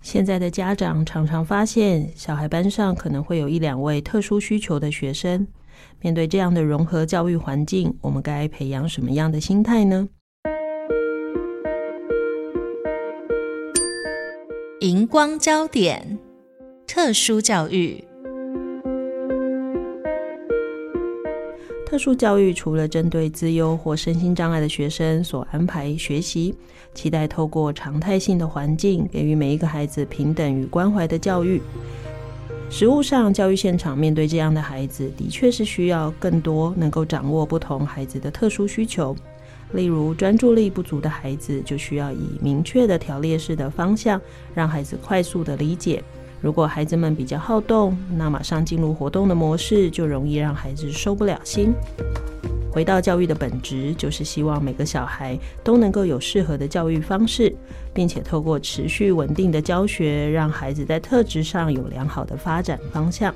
现在的家长常常发现，小孩班上可能会有一两位特殊需求的学生。面对这样的融合教育环境，我们该培养什么样的心态呢？荧光焦点：特殊教育。特殊教育除了针对资优或身心障碍的学生所安排学习，期待透过常态性的环境，给予每一个孩子平等与关怀的教育。实务上，教育现场面对这样的孩子，的确是需要更多能够掌握不同孩子的特殊需求。例如，专注力不足的孩子，就需要以明确的条列式的方向，让孩子快速的理解。如果孩子们比较好动，那马上进入活动的模式，就容易让孩子收不了心。回到教育的本质，就是希望每个小孩都能够有适合的教育方式，并且透过持续稳定的教学，让孩子在特质上有良好的发展方向。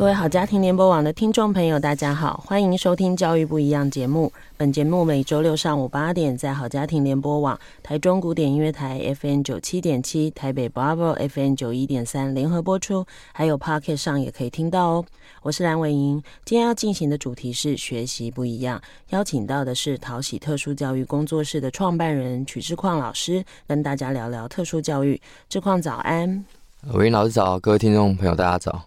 各位好家庭联播网的听众朋友，大家好，欢迎收听《教育不一样》节目。本节目每周六上午八点在好家庭联播网、台中古典音乐台 FM 九七点七、台北 Bravo FM 九一点三联合播出，还有 Pocket 上也可以听到哦。我是蓝伟莹，今天要进行的主题是学习不一样，邀请到的是讨喜特殊教育工作室的创办人曲智鑛老师，跟大家聊聊特殊教育。智鑛早安，伟莹老师早，各位听众朋友大家早。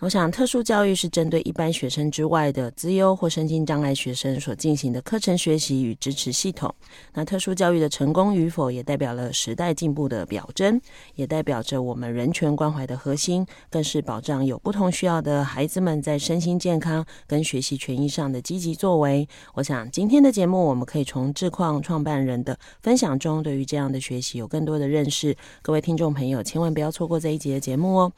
我想，特殊教育是针对一般学生之外的资优或身心障碍学生所进行的课程学习与支持系统。那特殊教育的成功与否，也代表了时代进步的表征，也代表着我们人权关怀的核心，更是保障有不同需要的孩子们在身心健康跟学习权益上的积极作为。我想，今天的节目，我们可以从智鑛创办人的分享中，对于这样的学习有更多的认识。各位听众朋友，千万不要错过这一集的节目哦。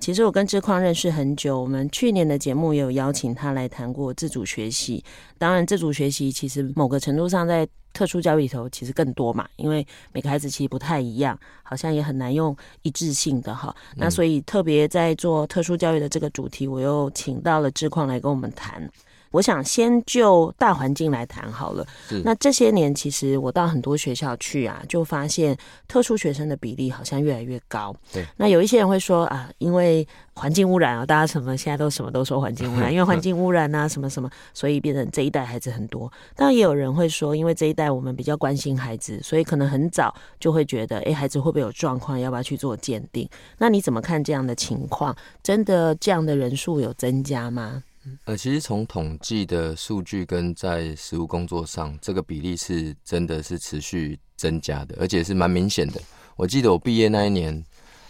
其实我跟志矿认识很久，我们去年的节目也有邀请他来谈过自主学习。当然，自主学习其实某个程度上在特殊教育里头其实更多嘛，因为每个孩子其实不太一样，好像也很难用一致性的哈。那所以特别在做特殊教育的这个主题，我又请到了志矿来跟我们谈。我想先就大环境来谈好了。那这些年，其实我到很多学校去啊，就发现特殊学生的比例好像越来越高。对。那有一些人会说啊，因为环境污染啊，大家什么现在都什么都说环境污染，因为环境污染啊，什么什么，所以变成这一代孩子很多。但也有人会说，因为这一代我们比较关心孩子，所以可能很早就会觉得，哎，孩子会不会有状况，要不要去做鉴定？那你怎么看这样的情况？真的这样的人数有增加吗？呃，其实从统计的数据跟在实务工作上，这个比例是真的是持续增加的，而且是蛮明显的。我记得我毕业那一年，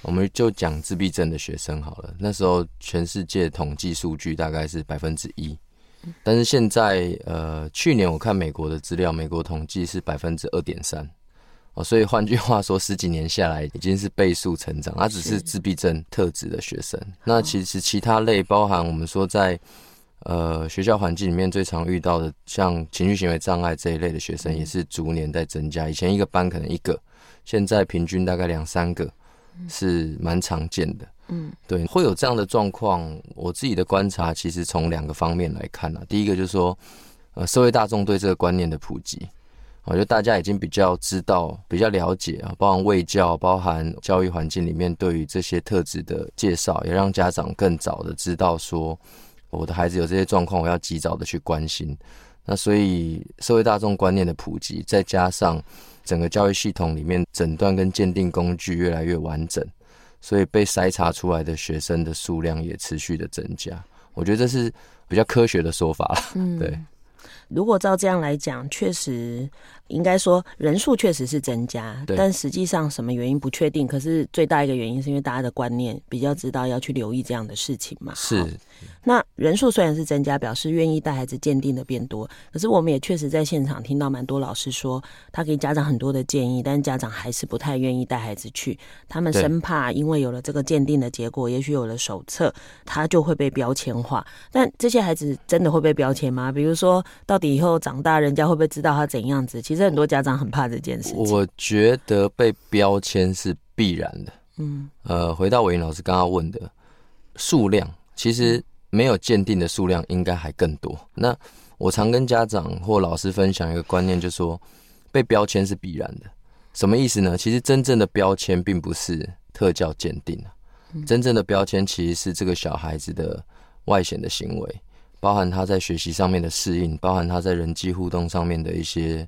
我们就讲自闭症的学生好了，那时候全世界统计数据大概是百分之一，但是现在呃，去年我看美国的资料，美国统计是百分之二点三。哦，所以换句话说，十几年下来已经是倍速成长。他只是自闭症特质的学生，那其实其他类，包含我们说在呃学校环境里面最常遇到的，像情绪行为障碍这一类的学生，也是逐年在增加。以前一个班可能一个，现在平均大概两三个，是蛮常见的。嗯，对，会有这样的状况。我自己的观察，其实从两个方面来看啊，第一个就是说，呃，社会大众对这个观念的普及。我觉得大家已经比较知道、比较了解啊，包含卫教、包含教育环境里面对于这些特质的介绍，也让家长更早的知道说，我的孩子有这些状况，我要及早的去关心。那所以社会大众观念的普及，再加上整个教育系统里面诊断跟鉴定工具越来越完整，所以被筛查出来的学生的数量也持续的增加。我觉得这是比较科学的说法了。嗯，对。如果照这样来讲，确实应该说人数确实是增加，但实际上什么原因不确定。可是最大一个原因是因为大家的观念比较知道要去留意这样的事情嘛。是。那人数虽然是增加，表示愿意带孩子鉴定的变多，可是我们也确实在现场听到蛮多老师说，他给家长很多的建议，但家长还是不太愿意带孩子去。他们生怕因为有了这个鉴定的结果，也许有了手册，他就会被标签化。但这些孩子真的会被标签吗？比如说，到底以后长大，人家会不会知道他怎样子？其实很多家长很怕这件事情。我觉得被标签是必然的。嗯，呃，回到伟莹老师刚刚问的数量，其实。没有鉴定的数量应该还更多。那我常跟家长或老师分享一个观念，就是说被标签是必然的。什么意思呢？其实真正的标签并不是特教鉴定，真正的标签其实是这个小孩子的外显的行为，包含他在学习上面的适应，包含他在人际互动上面的一些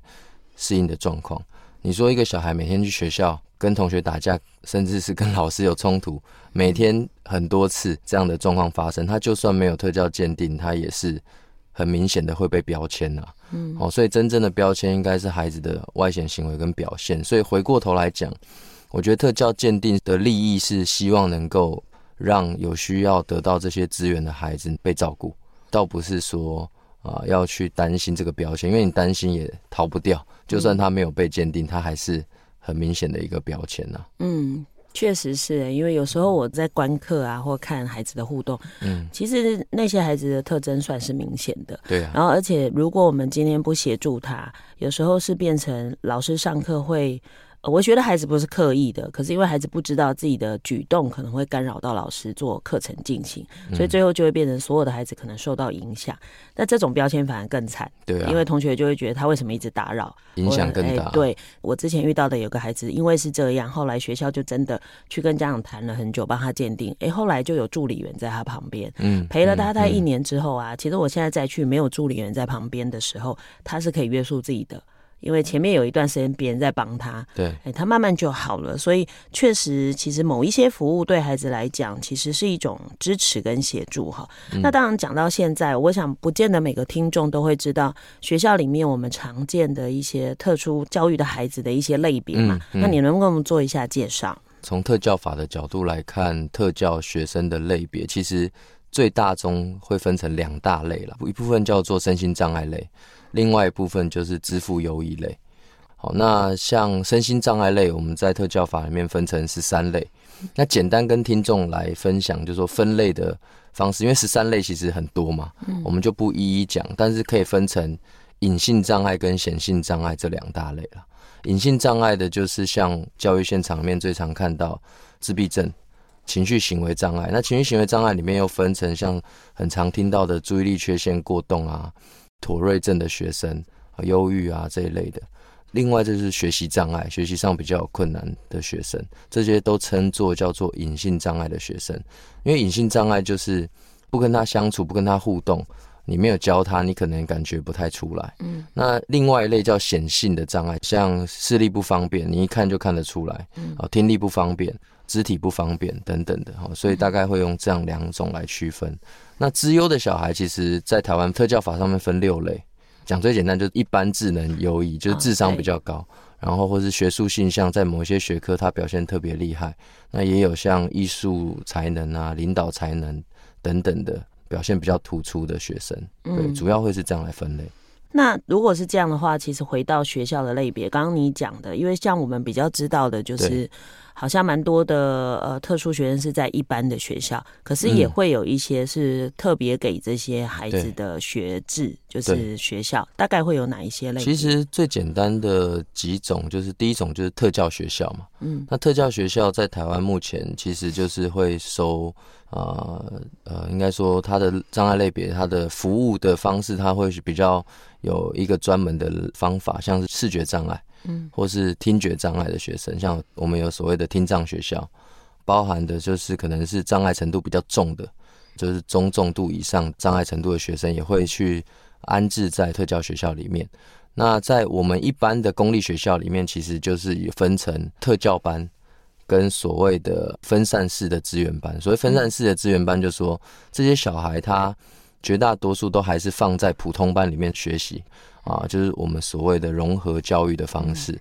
适应的状况。你说一个小孩每天去学校跟同学打架，甚至是跟 老师有冲突，每天很多次这样的状况发生，他就算没有特教鉴定，他也是很明显的会被标签啊。嗯，哦，所以真正的标签应该是孩子的外显行为跟表现。所以回过头来讲，我觉得特教鉴定的利益是希望能够让有需要得到这些资源的孩子被照顾，倒不是说。啊，要去担心这个标签，因为你担心也逃不掉。就算他没有被鉴定，他还是很明显的一个标签呐。嗯，确实是，因为有时候我在观课啊，或看孩子的互动，嗯，其实那些孩子的特征算是明显的。对啊。然后，而且如果我们今天不协助他，有时候是变成老师上课会。我觉得孩子不是刻意的，可是因为孩子不知道自己的举动可能会干扰到老师做课程进行，所以最后就会变成所有的孩子可能受到影响。那这种标签反而更惨，对啊，因为同学就会觉得他为什么一直打扰，影响更大。对，我之前遇到的有个孩子，因为是这样，后来学校就真的去跟家长谈了很久，帮他鉴定。哎，后来就有助理员在他旁边，嗯，陪了他大概一年之后啊，其实我现在再去没有助理员在旁边的时候，他是可以约束自己的。因为前面有一段时间别人在帮他，对，哎，他慢慢就好了。所以确实，其实某一些服务对孩子来讲，其实是一种支持跟协助哈。嗯、那当然讲到现在，我想不见得每个听众都会知道学校里面我们常见的一些特殊教育的孩子的一些类别嘛。嗯嗯、那你能不能给我们做一下介绍？从特教法的角度来看，特教学生的类别其实最大宗会分成两大类了，一部分叫做身心障碍类。另外一部分就是支付优异类，好，那像身心障碍类，我们在特教法里面分成十三类。那简单跟听众来分享，就是说分类的方式，因为十三类其实很多嘛，我们就不一一讲，但是可以分成隐性障碍跟显性障碍这两大类了。隐性障碍的就是像教育现场里面最常看到自闭症、情绪行为障碍。那情绪行为障碍里面又分成像很常听到的注意力缺陷过动啊。妥瑞症的学生啊，忧郁啊这一类的，另外就是学习障碍，学习上比较有困难的学生，这些都称作叫做隐性障碍的学生。因为隐性障碍就是不跟他相处，不跟他互动，你没有教他，你可能感觉不太出来。嗯，那另外一类叫显性的障碍，像视力不方便，你一看就看得出来。嗯，啊，听力不方便，肢体不方便等等的哈，所以大概会用这样两种来区分。那资优的小孩，其实，在台湾特教法上面分六类，讲最简单就是一般智能优异，就是智商比较高，哦、然后或是学术性向，在某一些学科他表现特别厉害。那也有像艺术才能啊、领导才能等等的表现比较突出的学生，对，嗯、主要会是这样来分类。那如果是这样的话，其实回到学校的类别，刚刚你讲的，因为像我们比较知道的，就是好像蛮多的呃特殊学生是在一般的学校，可是也会有一些是特别给这些孩子的学制，嗯、就是学校大概会有哪一些类？其实最简单的几种，就是第一种就是特教学校嘛，嗯，那特教学校在台湾目前其实就是会收。呃呃，应该说它的障碍类别，它的服务的方式，它会是比较有一个专门的方法，像是视觉障碍，或是听觉障碍的学生，像我们有所谓的听障学校，包含的就是可能是障碍程度比较重的，就是中重度以上障碍程度的学生，也会去安置在特教学校里面。那在我们一般的公立学校里面，其实就是也分成特教班。跟所谓的分散式的资源班，所谓分散式的资源班，就是说这些小孩他绝大多数都还是放在普通班里面学习啊，就是我们所谓的融合教育的方式。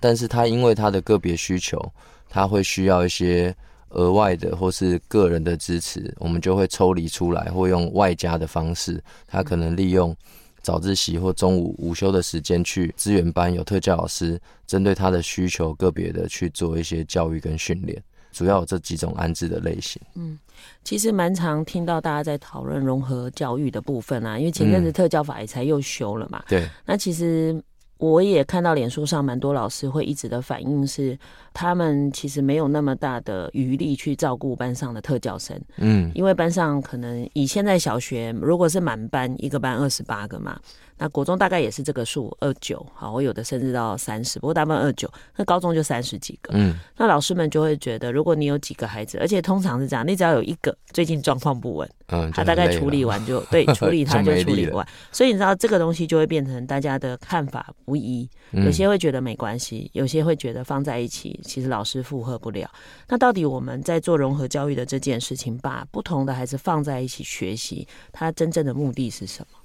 但是他因为他的个别需求，他会需要一些额外的或是个人的支持，我们就会抽离出来，或用外加的方式，他可能利用早自习或中午午休的时间去资源班，有特教老师针对他的需求个别的去做一些教育跟训练。主要有这几种安置的类型。嗯，其实蛮常听到大家在讨论融合教育的部分啊，因为前阵子特教法也才又修了嘛。嗯、对，那其实我也看到脸书上蛮多老师会一直的反应是，他们其实没有那么大的余力去照顾班上的特教生。嗯，因为班上可能以现在小学如果是满班，一个班二十八个嘛。那国中大概也是这个数二九，好，我有的甚至到三十，不过大部分二九。那高中就三十几个，嗯，那老师们就会觉得，如果你有几个孩子，而且通常是这样，你只要有一个最近状况不稳，嗯，他大概处理完就对，处理他就处理完，所以你知道这个东西就会变成大家的看法不一，有些会觉得没关系，有些会觉得放在一起，其实老师负荷不了。那到底我们在做融合教育的这件事情，把不同的孩子放在一起学习，它真正的目的是什么？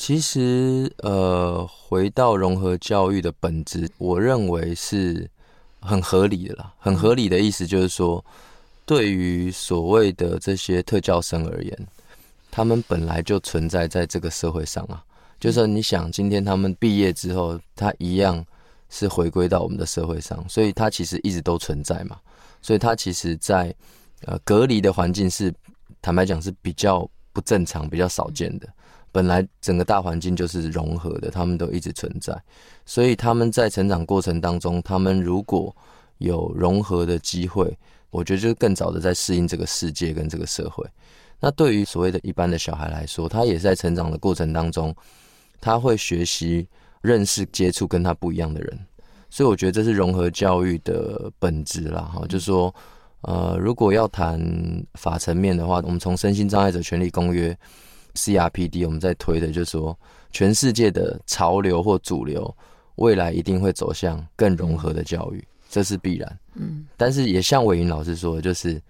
其实，呃，回到融合教育的本质，我认为是很合理的啦。很合理的意思就是说，对于所谓的这些特教生而言，他们本来就存在在这个社会上啊。就是你想，今天他们毕业之后，他一样是回归到我们的社会上，所以他其实一直都存在嘛。所以他其实在呃隔离的环境是，坦白讲是比较不正常、比较少见的。本来整个大环境就是融合的，他们都一直存在，所以他们在成长过程当中，他们如果有融合的机会，我觉得就是更早的在适应这个世界跟这个社会。那对于所谓的一般的小孩来说，他也是在成长的过程当中，他会学习认识、接触跟他不一样的人，所以我觉得这是融合教育的本质啦。哈，就是说，呃，如果要谈法层面的话，我们从身心障碍者权利公约。CRPD，我们在推的就是说，全世界的潮流或主流，未来一定会走向更融合的教育，这是必然。嗯，但是也像伟云老师说的，就是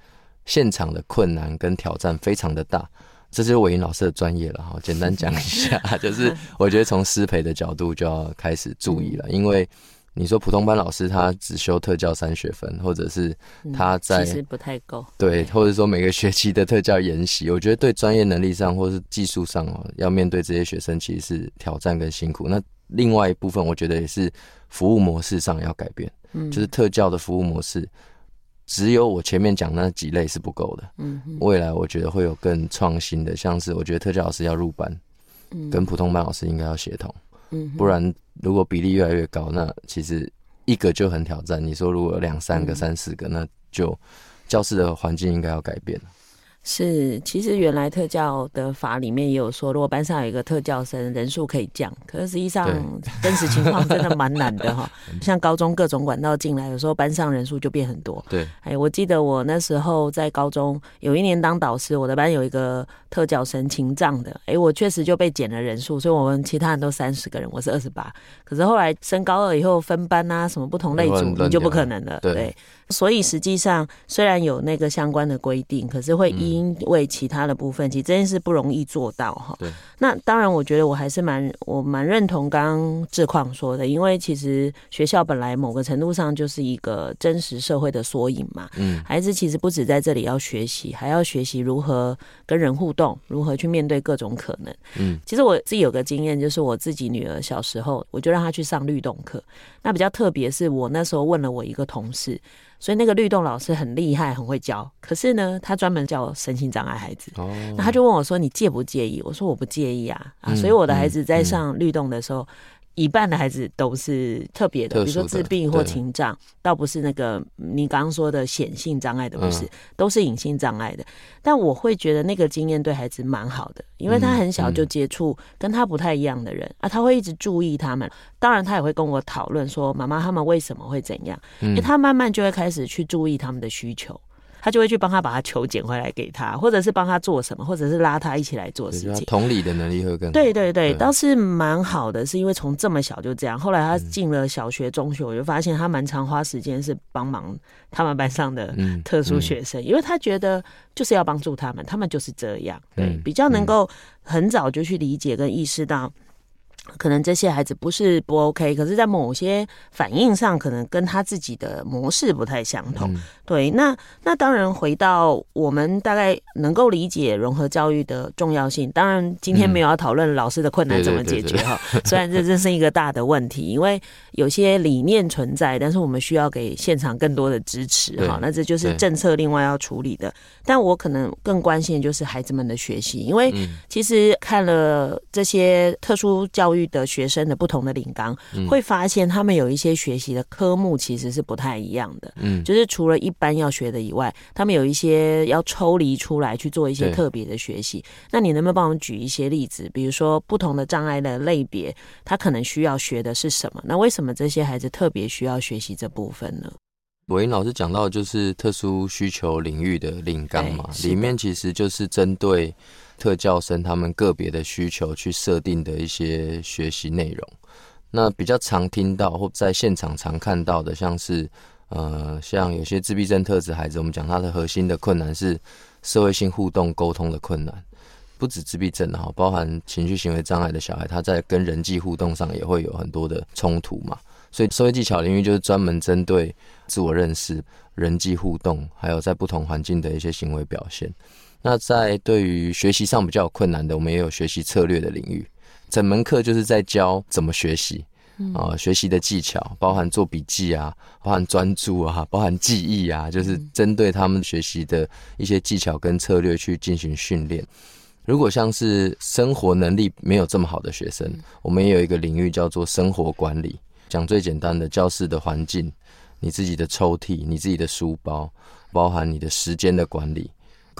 现场的困难跟挑战非常的大，这就是伟莹老师的专业了哈。简单讲一下，就是我觉得从师培的角度就要开始注意了，因为。你说普通班老师他只修特教三学分，或者是他在、嗯、其实不太够，对，或者说每个学期的特教研习，我觉得对专业能力上或是技术上哦，要面对这些学生其实是挑战跟辛苦。那另外一部分，我觉得也是服务模式上要改变，嗯，就是特教的服务模式，只有我前面讲那几类是不够的，嗯，未来我觉得会有更创新的，像是我觉得特教老师要入班，嗯，跟普通班老师应该要协同。嗯，不然如果比例越来越高，那其实一个就很挑战。你说如果有两三个、三四个，那就教室的环境应该要改变。是，其实原来特教的法里面也有说，如果班上有一个特教生，人数可以降。可是实际上，真实情况真的蛮难的哈。像高中各种管道进来，有时候班上人数就变很多。对，哎，我记得我那时候在高中有一年当导师，我的班有一个特教生情障的，哎，我确实就被减了人数，所以我们其他人都三十个人，我是二十八。可是后来升高二以后分班啊，什么不同类组，你就不可能了。对。对所以实际上，虽然有那个相关的规定，可是会因为其他的部分，其实这件事不容易做到哈。对。那当然，我觉得我还是蛮我蛮认同刚刚志旷说的，因为其实学校本来某个程度上就是一个真实社会的缩影嘛。嗯。孩子其实不止在这里要学习，还要学习如何跟人互动，如何去面对各种可能。嗯。其实我自己有个经验，就是我自己女儿小时候，我就让她去上律动课。那比较特别是我那时候问了我一个同事。所以那个律动老师很厉害，很会教。可是呢，他专门教身心障碍孩子。哦。那他就问我说：“你介不介意？”我说：“我不介意啊。”啊，所以我的孩子在上律动的时候。一半的孩子都是特别的，比如说自闭或情障，倒不是那个你刚刚说的显性障碍的，不是，嗯、都是隐性障碍的。但我会觉得那个经验对孩子蛮好的，因为他很小就接触跟他不太一样的人、啊，他会一直注意他们。当然，他也会跟我讨论说，妈妈他们为什么会怎样？因为他慢慢就会开始去注意他们的需求。他就会去帮他把他球捡回来给他，或者是帮他做什么，或者是拉他一起来做事情。同理的能力会更好。对对对，倒是蛮好的，是因为从这么小就这样。后来他进了小学、中学，我就发现他蛮常花时间是帮忙他们班上的特殊学生，因为他觉得就是要帮助他们，他们就是这样，对，比较能够很早就去理解跟意识到。可能这些孩子不是不 OK，可是，在某些反应上，可能跟他自己的模式不太相同。嗯、对，那那当然，回到我们大概能够理解融合教育的重要性。当然，今天没有要讨论老师的困难怎么解决哈。虽然这这是一个大的问题，因为有些理念存在，但是我们需要给现场更多的支持哈。那这就是政策另外要处理的。但我可能更关心的就是孩子们的学习，因为其实看了这些特殊教育的学生的不同的领纲，会发现他们有一些学习的科目其实是不太一样的。嗯，就是除了一般要学的以外，他们有一些要抽离出来去做一些特别的学习。那你能不能帮我们举一些例子？比如说不同的障碍的类别，他可能需要学的是什么？那为什么这些孩子特别需要学习这部分呢？伟莹老师讲到就是特殊需求领域的领纲嘛，里面其实就是针对特教生他们个别的需求去设定的一些学习内容。那比较常听到或在现场常看到的，像是呃，像有些自闭症特质孩子，我们讲他的核心的困难是社会性互动沟通的困难，不止自闭症哈，包含情绪行为障碍的小孩，他在跟人际互动上也会有很多的冲突嘛。所以社会技巧领域就是专门针对自我认识、人际互动，还有在不同环境的一些行为表现。那在对于学习上比较有困难的，我们也有学习策略的领域。整门课就是在教怎么学习啊，学习的技巧，包含做笔记啊，包含专注啊，包含记忆啊，就是针对他们学习的一些技巧跟策略去进行训练。如果像是生活能力没有这么好的学生，我们也有一个领域叫做生活管理。讲最简单的，教室的环境，你自己的抽屉，你自己的书包，包含你的时间的管理，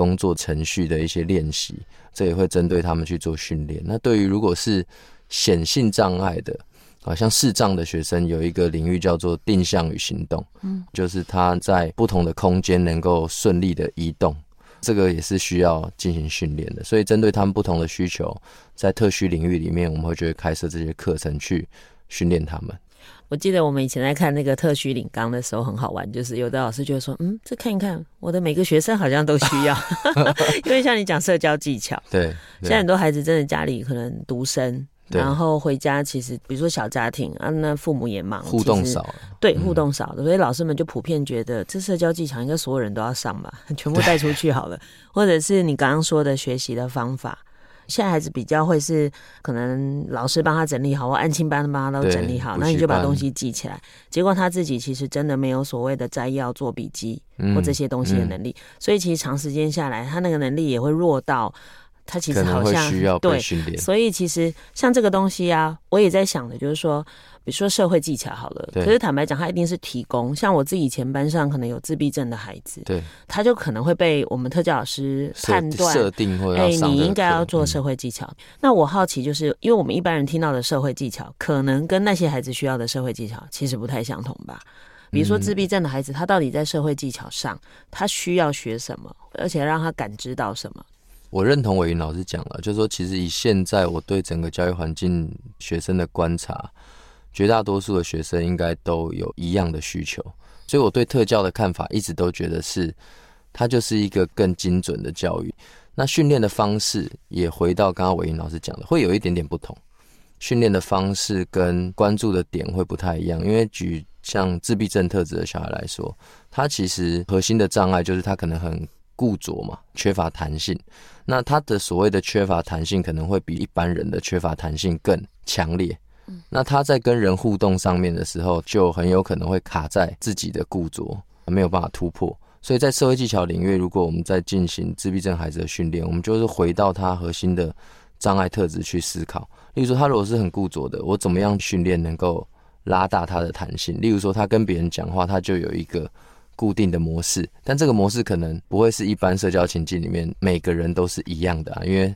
工作程序的一些练习，这也会针对他们去做训练。那对于如果是显性障碍的，啊，像视障的学生，有一个领域叫做定向与行动，嗯，就是他在不同的空间能够顺利的移动，这个也是需要进行训练的。所以针对他们不同的需求，在特需领域里面，我们会觉得开设这些课程去训练他们。我记得我们以前在看那个特需领纲的时候很好玩，就是有的老师就会说：“嗯，这看一看，我的每个学生好像都需要。”因为像你讲社交技巧，对，现在很多孩子真的家里可能独生，然后回家其实比如说小家庭啊，那父母也忙，互动少，对，互动少的，所以老师们就普遍觉得这社交技巧应该所有人都要上吧，全部带出去好了，或者是你刚刚说的学习的方法。现在孩子比较会是可能老师帮他整理好，或安亲班帮他都整理好，那你就把东西记起来。结果他自己其实真的没有所谓的摘要、做笔记或这些东西的能力，嗯嗯、所以其实长时间下来，他那个能力也会弱到他其实好像需要被训练。对，所以其实像这个东西啊，我也在想的就是说。比如说社会技巧好了，可是坦白讲，他一定是提供。像我自己以前班上可能有自闭症的孩子，对，他就可能会被我们特教老师判断设定或者，哎，你应该要做社会技巧。嗯、那我好奇，就是因为我们一般人听到的社会技巧，可能跟那些孩子需要的社会技巧其实不太相同吧？比如说自闭症的孩子，他到底在社会技巧上，他需要学什么，而且让他感知到什么？我认同伟云老师讲了，就是说，其实以现在我对整个教育环境学生的观察。绝大多数的学生应该都有一样的需求，所以我对特教的看法一直都觉得是，它就是一个更精准的教育。那训练的方式也回到刚刚伟云老师讲的，会有一点点不同。训练的方式跟关注的点会不太一样，因为举像自闭症特质的小孩来说，他其实核心的障碍就是他可能很固着嘛，缺乏弹性。那他的所谓的缺乏弹性，可能会比一般人的缺乏弹性更强烈。那他在跟人互动上面的时候，就很有可能会卡在自己的固着，没有办法突破。所以在社会技巧领域，如果我们在进行自闭症孩子的训练，我们就是回到他核心的障碍特质去思考。例如说，他如果是很固着的，我怎么样训练能够拉大他的弹性？例如说，他跟别人讲话，他就有一个固定的模式，但这个模式可能不会是一般社交情境里面每个人都是一样的啊，因为。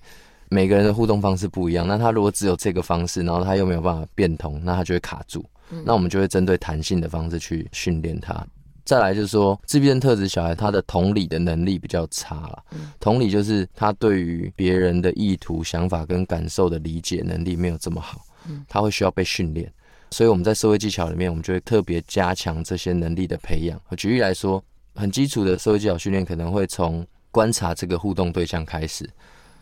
每个人的互动方式不一样，那他如果只有这个方式，然后他又没有办法变通，那他就会卡住。嗯、那我们就会针对弹性的方式去训练他。再来就是说，自闭症特质小孩他的同理的能力比较差了。同理就是他对于别人的意图、想法跟感受的理解能力没有这么好，他会需要被训练。所以我们在社会技巧里面，我们就会特别加强这些能力的培养。举例来说，很基础的社会技巧训练可能会从观察这个互动对象开始，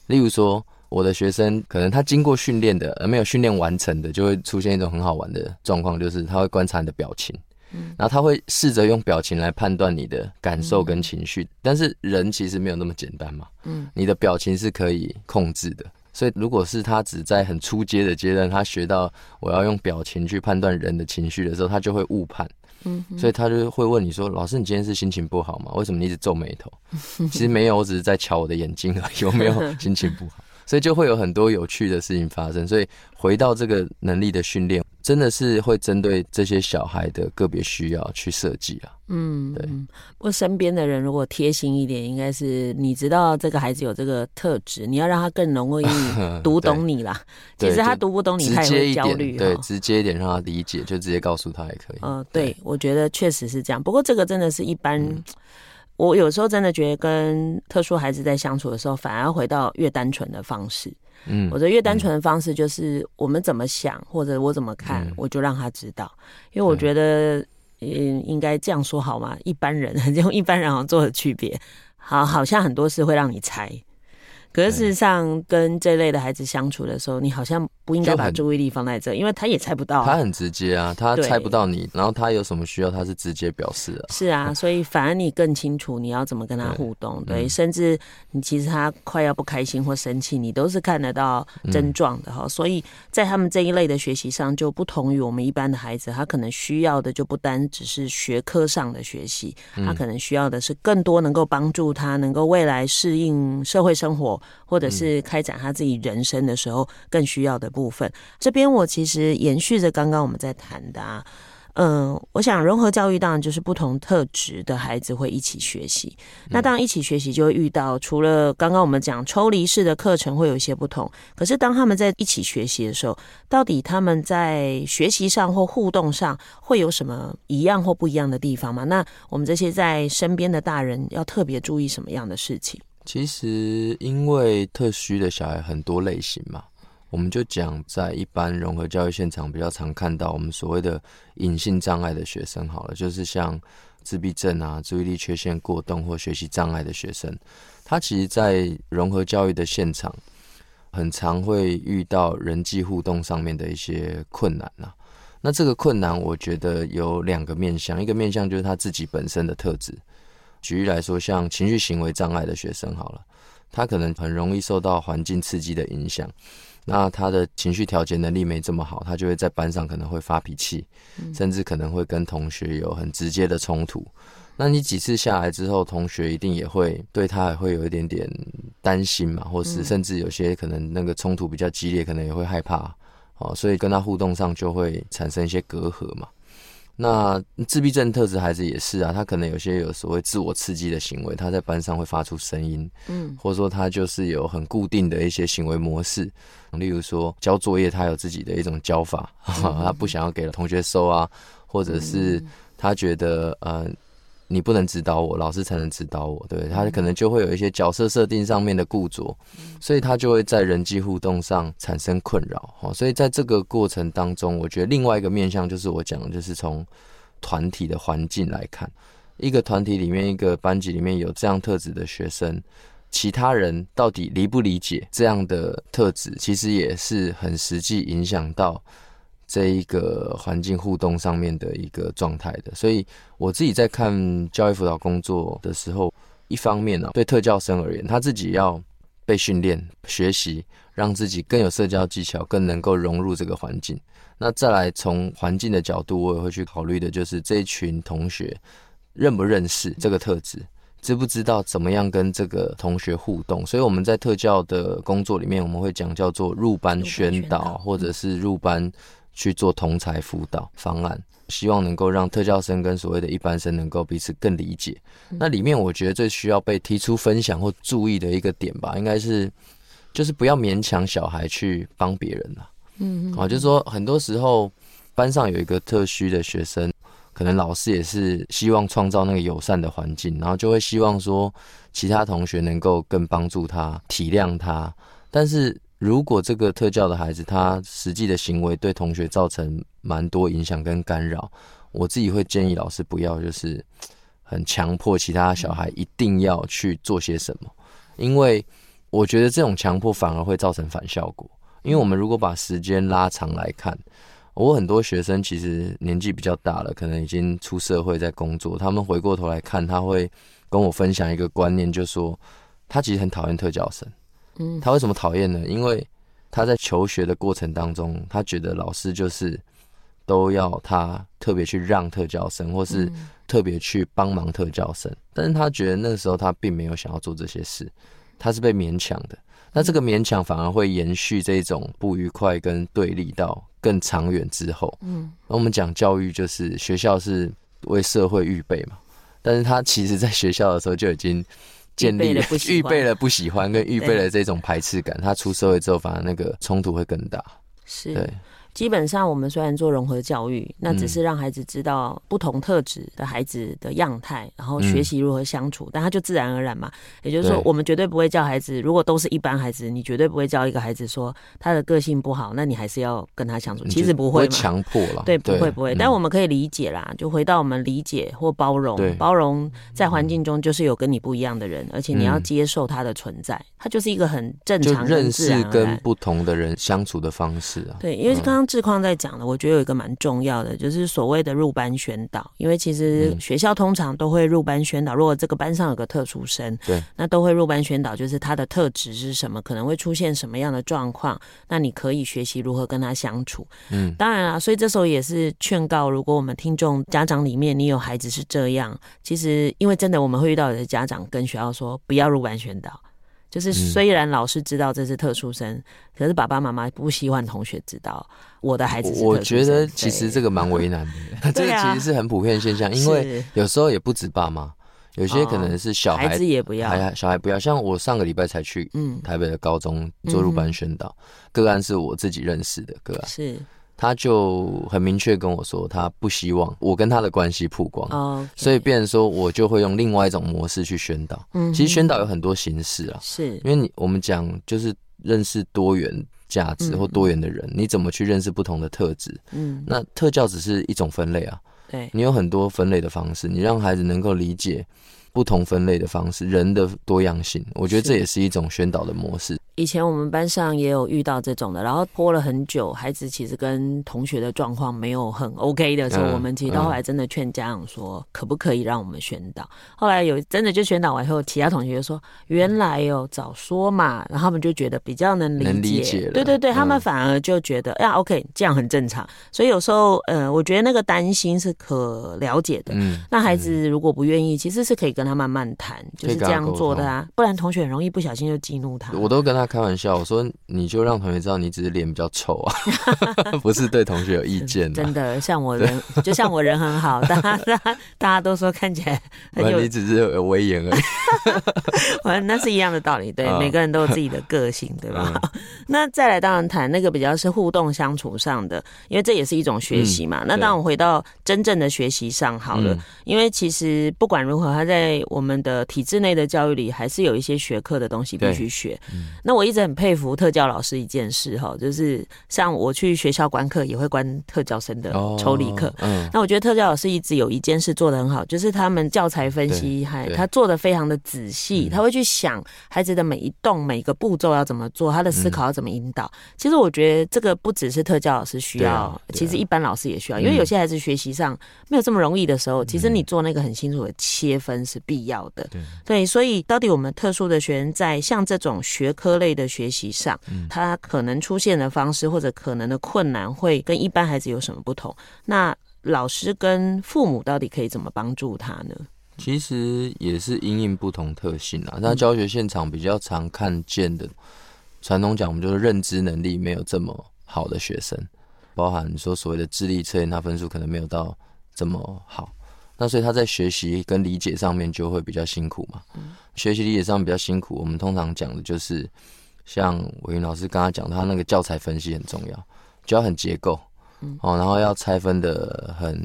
例如说。我的学生可能他经过训练的，而没有训练完成的，就会出现一种很好玩的状况，就是他会观察你的表情，嗯，然后他会试着用表情来判断你的感受跟情绪，但是人其实没有那么简单嘛，嗯，你的表情是可以控制的，所以如果是他只在很初阶的阶段，他学到我要用表情去判断人的情绪的时候，他就会误判，嗯，所以他就会问你说：“老师，你今天是心情不好吗？为什么你一直皱眉头？” 其实没有，我只是在瞧我的眼睛而已，有没有心情不好？所以就会有很多有趣的事情发生。所以回到这个能力的训练，真的是会针对这些小孩的个别需要去设计啊。嗯，对。不过身边的人如果贴心一点，应该是你知道这个孩子有这个特质，你要让他更容易 读懂你啦。其实他读不懂你，他也会焦虑。对，直接一点让他理解，就直接告诉他也可以。嗯，对，我觉得确实是这样。不过这个真的是一般。我有时候真的觉得跟特殊孩子在相处的时候，反而回到越单纯的方式。嗯，我觉得越单纯的方式就是我们怎么想，或者我怎么看，我就让他知道。因为我觉得，嗯，应该这样说好吗？一般人 用一般人好像做的区别，好，好像很多事会让你猜。可是事实上，跟这类的孩子相处的时候，你好像不应该把注意力放在这，因为他也猜不到啊。他很直接啊，他猜不到你，然后他有什么需要，他是直接表示的。是啊，所以反而你更清楚你要怎么跟他互动。对，甚至你其实他快要不开心或生气，你都是看得到症状的哈。所以在他们这一类的学习上，就不同于我们一般的孩子，他可能需要的就不单只是学科上的学习，他可能需要的是更多能够帮助他能够未来适应社会生活。或者是开展他自己人生的时候更需要的部分。这边我其实延续着刚刚我们在谈的啊，嗯，我想融合教育当然就是不同特质的孩子会一起学习。那当然一起学习就会遇到，除了刚刚我们讲抽离式的课程会有一些不同，可是当他们在一起学习的时候，到底他们在学习上或互动上会有什么一样或不一样的地方吗？那我们这些在身边的大人要特别注意什么样的事情？其实，因为特需的小孩很多类型嘛，我们就讲在一般融合教育现场比较常看到我们所谓的隐性障碍的学生，好了，就是像自闭症啊、注意力缺陷过动或学习障碍的学生，他其实，在融合教育的现场，很常会遇到人际互动上面的一些困难啊。那这个困难，我觉得有两个面向，一个面向就是他自己本身的特质。举例来说，像情绪行为障碍的学生，好了，他可能很容易受到环境刺激的影响，那他的情绪调节能力没这么好，他就会在班上可能会发脾气，甚至可能会跟同学有很直接的冲突。那你几次下来之后，同学一定也会对他也会有一点点担心嘛，或是甚至有些可能那个冲突比较激烈，可能也会害怕，哦，所以跟他互动上就会产生一些隔阂嘛。那自闭症特质孩子也是啊，他可能有些有所谓自我刺激的行为，他在班上会发出声音，嗯，或者说他就是有很固定的一些行为模式，例如说交作业，他有自己的一种交法，嗯、他不想要给同学收啊，或者是他觉得呃。你不能指导我，老师才能指导我。对，他可能就会有一些角色设定上面的固着，所以他就会在人际互动上产生困扰。哈，所以在这个过程当中，我觉得另外一个面向就是我讲的，就是从团体的环境来看，一个团体里面，一个班级里面有这样特质的学生，其他人到底理不理解这样的特质，其实也是很实际影响到。这一个环境互动上面的一个状态的，所以我自己在看教育辅导工作的时候，一方面呢、对特教生而言，他自己要被训练、学习，让自己更有社交技巧，更能够融入这个环境。那再来从环境的角度，我也会去考虑的，就是这一群同学认不认识这个特质，知不知道怎么样跟这个同学互动。所以我们在特教的工作里面，我们会讲叫做入班宣导，或者是入班。去做同才辅导方案，希望能够让特教生跟所谓的一般生能够彼此更理解。那里面我觉得最需要被提出分享或注意的一个点吧，应该是就是不要勉强小孩去帮别人了。嗯，啊，就是说很多时候班上有一个特需的学生，可能老师也是希望创造那个友善的环境，然后就会希望说其他同学能够更帮助他、体谅他。但是如果这个特教的孩子他实际的行为对同学造成蛮多影响跟干扰，我自己会建议老师不要就是很强迫其他小孩一定要去做些什么，因为我觉得这种强迫反而会造成反效果。因为我们如果把时间拉长来看，我很多学生其实年纪比较大了，可能已经出社会在工作。他们回过头来看，他会跟我分享一个观念，就说他其实很讨厌特教生。嗯，他为什么讨厌呢？因为他在求学的过程当中，他觉得老师就是都要他特别去让特教生，或是特别去帮忙特教生。但是他觉得那个时候他并没有想要做这些事，他是被勉强的。那这个勉强反而会延续这种不愉快跟对立到更长远之后。嗯，那我们讲教育就是学校是为社会预备嘛，但是他其实在学校的时候就已经建立了 预备了不喜欢跟预备了这种排斥感，他出社会之后反而那个冲突会更大。是，对。基本上，我们虽然做融合教育，那只是让孩子知道不同特质的孩子的样态，然后学习如何相处，但他就自然而然嘛。也就是说，我们绝对不会教孩子，如果都是一般孩子，你绝对不会教一个孩子说他的个性不好，那你还是要跟他相处。其实不会强迫了，对，不会不会。但我们可以理解啦，就回到我们理解或包容，包容在环境中就是有跟你不一样的人，而且你要接受他的存在，他就是一个很正常认识跟不同的人相处的方式啊。对，因为刚刚志况在讲的。我觉得有一个蛮重要的，就是所谓的入班宣导，因为其实学校通常都会入班宣导。如果这个班上有个特殊生，对，那都会入班宣导，就是他的特质是什么，可能会出现什么样的状况，那你可以学习如何跟他相处。嗯，当然啦，所以这时候也是劝告，如果我们听众家长里面你有孩子是这样，其实因为真的我们会遇到有的家长跟学校说不要入班宣导。就是虽然老师知道这是特殊生，嗯、可是爸爸妈妈不希望同学知道我的孩子是特殊生。我觉得其实这个蛮为难的，这个其实是很普遍现象，因为有时候也不止爸妈，有些可能是小孩，孩子也不要，小孩不要。像我上个礼拜才去台北的高中做入班宣导，嗯、个案是我自己认识的个案是。他就很明确跟我说，他不希望我跟他的关系曝光，oh. 所以变成说我就会用另外一种模式去宣导。嗯哼，其实宣导有很多形式啊，是。因为你我们讲就是认识多元价值或多元的人，嗯、你怎么去认识不同的特质？嗯，那特教只是一种分类啊，对，你有很多分类的方式，你让孩子能够理解不同分类的方式，人的多样性，我觉得这也是一种宣导的模式。以前我们班上也有遇到这种的，然后拖了很久，孩子其实跟同学的状况没有很 OK 的时候，嗯、我们其实到后来真的劝家长说，可不可以让我们宣导？嗯、后来有真的就宣导完以后，其他同学就说，原来有早说嘛，然后他们就觉得比较能理解，理解对对对，他们反而就觉得，哎呀、嗯、OK，这样很正常。所以有时候，呃，我觉得那个担心是可了解的。嗯，那孩子如果不愿意，其实是可以跟他慢慢谈，就是这样做的啊，不然同学很容易不小心就激怒他。我都跟他。他开玩笑，我说你就让同学知道你只是脸比较丑啊，不是对同学有意见。真的，像我人，就像我人很好，大家大家都说看起来很有，你只是有威严而已。反正那是一样的道理，对，每个人都有自己的个性，对吧？嗯、那再来，当然谈那个比较是互动相处上的，因为这也是一种学习嘛。嗯、那当我回到真正的学习上好了，嗯、因为其实不管如何，他在我们的体制内的教育里，还是有一些学科的东西必须学。嗯、那那我一直很佩服特教老师一件事哈，就是像我去学校观课也会观特教生的抽离课。嗯，那我觉得特教老师一直有一件事做得很好，就是他们教材分析还他做的非常的仔细，他会去想孩子的每一动每一个步骤要怎么做，他的思考要怎么引导。其实我觉得这个不只是特教老师需要，其实一般老师也需要，因为有些孩子学习上没有这么容易的时候，其实你做那个很清楚的切分是必要的。对，所以到底我们特殊的学生在像这种学科类的学习上，他可能出现的方式或者可能的困难会跟一般孩子有什么不同？那老师跟父母到底可以怎么帮助他呢？其实也是因应不同特性啊。那教学现场比较常看见的，传统讲我们就是认知能力没有这么好的学生，包含说所谓的智力测验，他分数可能没有到这么好。那所以他在学习跟理解上面就会比较辛苦嘛。学习理解上面比较辛苦，我们通常讲的就是。像伟云老师刚刚讲，他那个教材分析很重要，就要很结构，哦，然后要拆分的很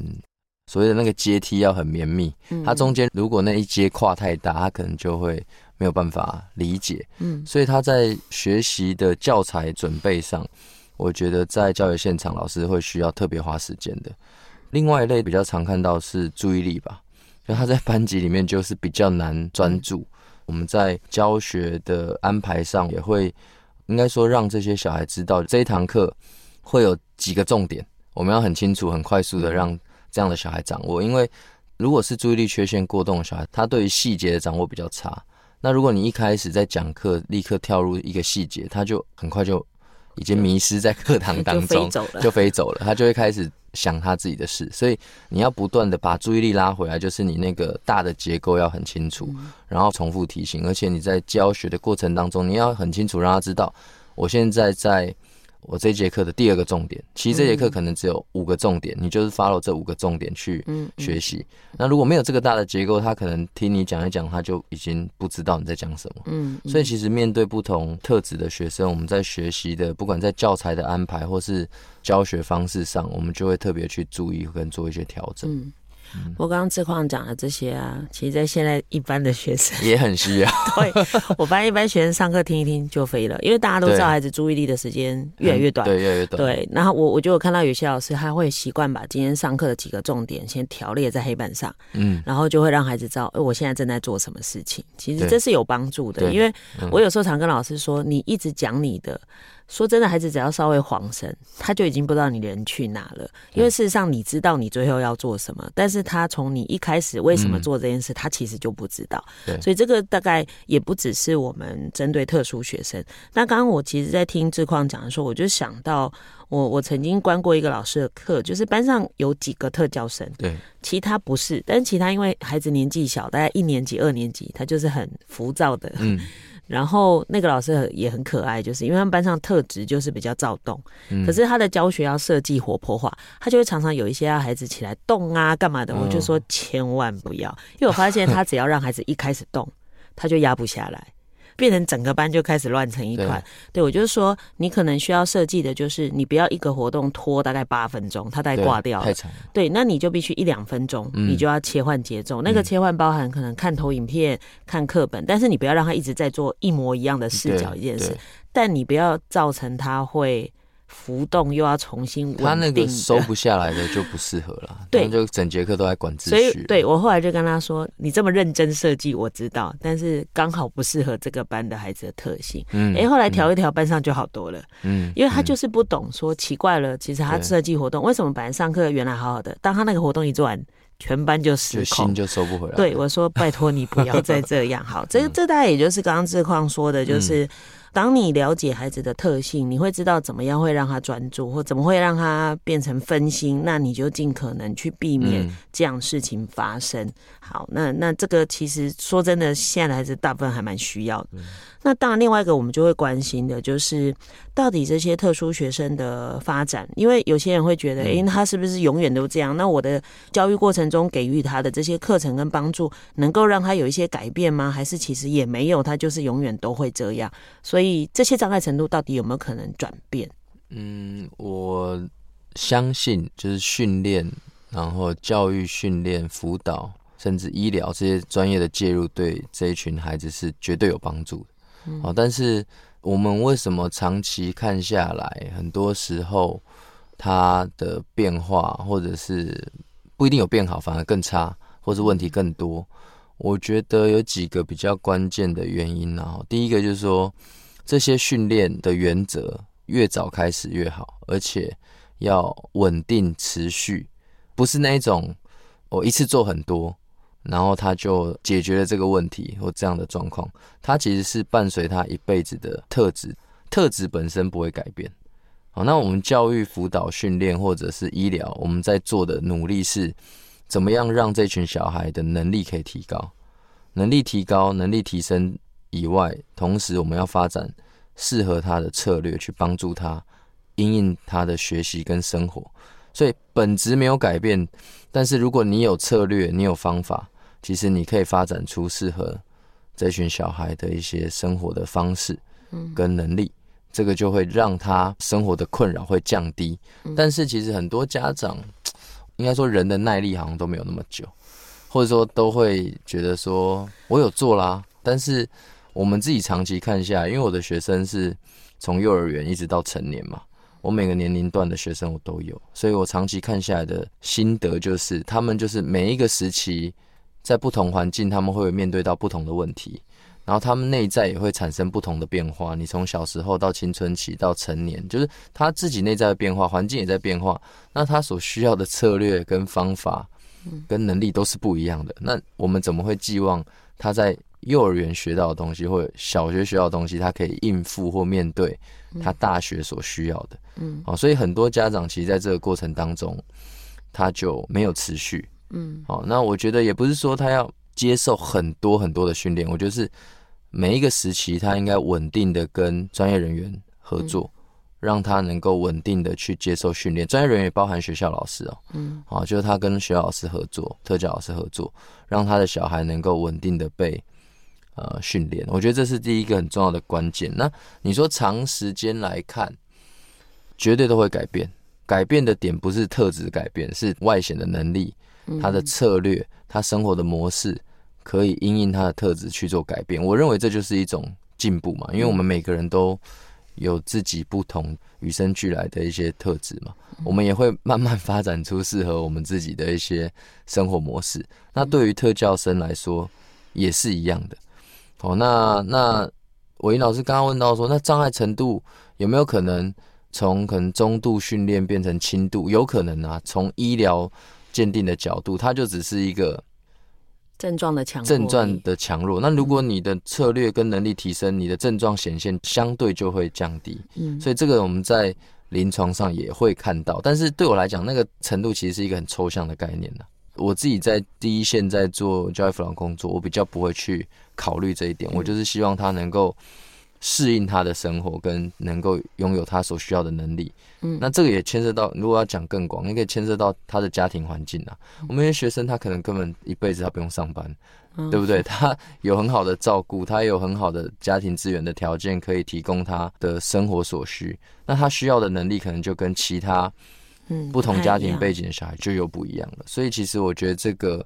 所谓的那个阶梯要很绵密，嗯它中间如果那一阶跨太大，他可能就会没有办法理解。嗯，所以他在学习的教材准备上，我觉得在教学现场老师会需要特别花时间的。另外一类比较常看到是注意力吧，就他在班级里面就是比较难专注。我们在教学的安排上也会，应该说让这些小孩知道这一堂课会有几个重点，我们要很清楚、很快速的让这样的小孩掌握。因为如果是注意力缺陷过动的小孩，他对于细节的掌握比较差。那如果你一开始在讲课立刻跳入一个细节，他就很快就已经迷失在课堂当中，就飞走了，就飞走了，他就会开始想他自己的事。所以你要不断的把注意力拉回来，就是你那个大的结构要很清楚，然后重复提醒，而且你在教学的过程当中，你要很清楚让他知道，我现在在。我这节课的第二个重点，其实这节课可能只有五个重点，嗯、你就是 follow 这五个重点去学习。那如果没有这个大的结构，他可能听你讲一讲，他就已经不知道你在讲什么。嗯，嗯所以其实面对不同特质的学生，我们在学习的，不管在教材的安排或是教学方式上，我们就会特别去注意跟做一些调整。嗯我刚刚志况讲的这些啊，其实，在现在一般的学生也很需要。对，我发现一般学生上课听一听就飞了，因为大家都知道孩子注意力的时间越来越短，对，越来越短。对，然后我我就有看到有些老师他会习惯把今天上课的几个重点先条列在黑板上，嗯，然后就会让孩子知道，哎，我现在正在做什么事情。其实这是有帮助的，因为我有时候常跟老师说，你一直讲你的。说真的，孩子只要稍微晃神，他就已经不知道你人去哪了。因为事实上，你知道你最后要做什么，但是他从你一开始为什么做这件事，他其实就不知道。所以这个大概也不只是我们针对特殊学生。那刚刚我其实，在听志旷讲的时候，我就想到我我曾经关过一个老师的课，就是班上有几个特教生，对，其他不是，但其他因为孩子年纪小，大概一年级、二年级，他就是很浮躁的，嗯。然后那个老师也很可爱，就是因为他们班上特质就是比较躁动，嗯、可是他的教学要设计活泼化，他就会常常有一些孩子起来动啊干嘛的，我就说千万不要，因为我发现他只要让孩子一开始动，他就压不下来。变成整个班就开始乱成一团。对，我就是说，你可能需要设计的就是，你不要一个活动拖大概八分钟，他大概挂掉了。太长。对，那你就必须一两分钟，你就要切换节奏。那个切换包含可能看投影片、看课本，但是你不要让他一直在做一模一样的视角一件事，但你不要造成他会。浮动又要重新稳定，他那个收不下来的就不适合了。对，就整节课都在管秩序。所以，对我后来就跟他说：“你这么认真设计，我知道，但是刚好不适合这个班的孩子的特性。”嗯，哎，后来调一调，班上就好多了。嗯，因为他就是不懂，说奇怪了，其实他设计活动为什么本来上课原来好好的，当他那个活动一做完，全班就失控，心就收不回来。对，我说：“拜托你不要再这样。”好，这 这大概也就是刚刚志况说的，就是。当你了解孩子的特性，你会知道怎么样会让他专注，或怎么会让他变成分心，那你就尽可能去避免这样事情发生。好，那那这个其实说真的，现在的孩子大部分还蛮需要的。那当然，另外一个我们就会关心的就是，到底这些特殊学生的发展，因为有些人会觉得，诶，他是不是永远都这样？那我的教育过程中给予他的这些课程跟帮助，能够让他有一些改变吗？还是其实也没有，他就是永远都会这样？所以这些障碍程度到底有没有可能转变？嗯，我相信就是训练，然后教育、训练、辅导，甚至医疗这些专业的介入，对这一群孩子是绝对有帮助的。哦，但是我们为什么长期看下来，很多时候他的变化，或者是不一定有变好，反而更差，或是问题更多？我觉得有几个比较关键的原因啊。第一个就是说，这些训练的原则越早开始越好，而且要稳定持续，不是那一种我一次做很多。然后他就解决了这个问题或这样的状况，他其实是伴随他一辈子的特质，特质本身不会改变。好，那我们教育、辅导、训练或者是医疗，我们在做的努力是，怎么样让这群小孩的能力可以提高，能力提高、能力提升以外，同时我们要发展适合他的策略，去帮助他因应他的学习跟生活。所以本质没有改变，但是如果你有策略，你有方法。其实你可以发展出适合这群小孩的一些生活的方式，嗯跟能力，这个就会让他生活的困扰会降低。但是其实很多家长，应该说人的耐力好像都没有那么久，或者说都会觉得说我有做啦，但是我们自己长期看下来，因为我的学生是从幼儿园一直到成年嘛，我每个年龄段的学生我都有，所以我长期看下来的心得就是，他们就是每一个时期在不同环境，他们会面对到不同的问题。然后他们内在也会产生不同的变化。你从小时候到青春期到成年，就是他自己内在的变化，环境也在变化。那他所需要的策略跟方法，跟能力都是不一样的。那我们怎么会寄望他在幼儿园学到的东西，或者小学学到的东西，他可以应付或面对他大学所需要的？嗯，好，所以很多家长其实在这个过程当中，他就没有持续。嗯，好，那我觉得也不是说他要接受很多很多的训练，我觉得是。每一个时期，他应该稳定的跟专业人员合作，让他能够稳定的去接受训练。专业人员也包含学校老师哦，嗯，好，就是他跟学校老师合作，特教老师合作，让他的小孩能够稳定的被呃训练。我觉得这是第一个很重要的关键。那你说长时间来看，绝对都会改变。改变的点不是特质改变，是外显的能力，他的策略，他生活的模式。可以因应他的特质去做改变，我认为这就是一种进步嘛，因为我们每个人都有自己不同与生俱来的一些特质嘛，我们也会慢慢发展出适合我们自己的一些生活模式。那对于特教生来说也是一样的。哦，那那伟英老师刚刚问到说，那障碍程度有没有可能从可能中度训练变成轻度？有可能啊，从医疗鉴定的角度，它就只是一个。症状的强，症状的强弱。那如果你的策略跟能力提升，你的症状显现相对就会降低。嗯，所以这个我们在临床上也会看到。但是对我来讲，那个程度其实是一个很抽象的概念呢。我自己在第一线在做教育辅导工作，我比较不会去考虑这一点。我就是希望他能够。适应他的生活，跟能够拥有他所需要的能力。嗯，那这个也牵涉到，如果要讲更广，也可以牵涉到他的家庭环境啊。我们有些学生，他可能根本一辈子他不用上班，嗯，对不对？他有很好的照顾，他有很好的家庭资源的条件，可以提供他的生活所需。那他需要的能力，可能就跟其他嗯不同家庭背景的小孩就又不一样了。所以，其实我觉得这个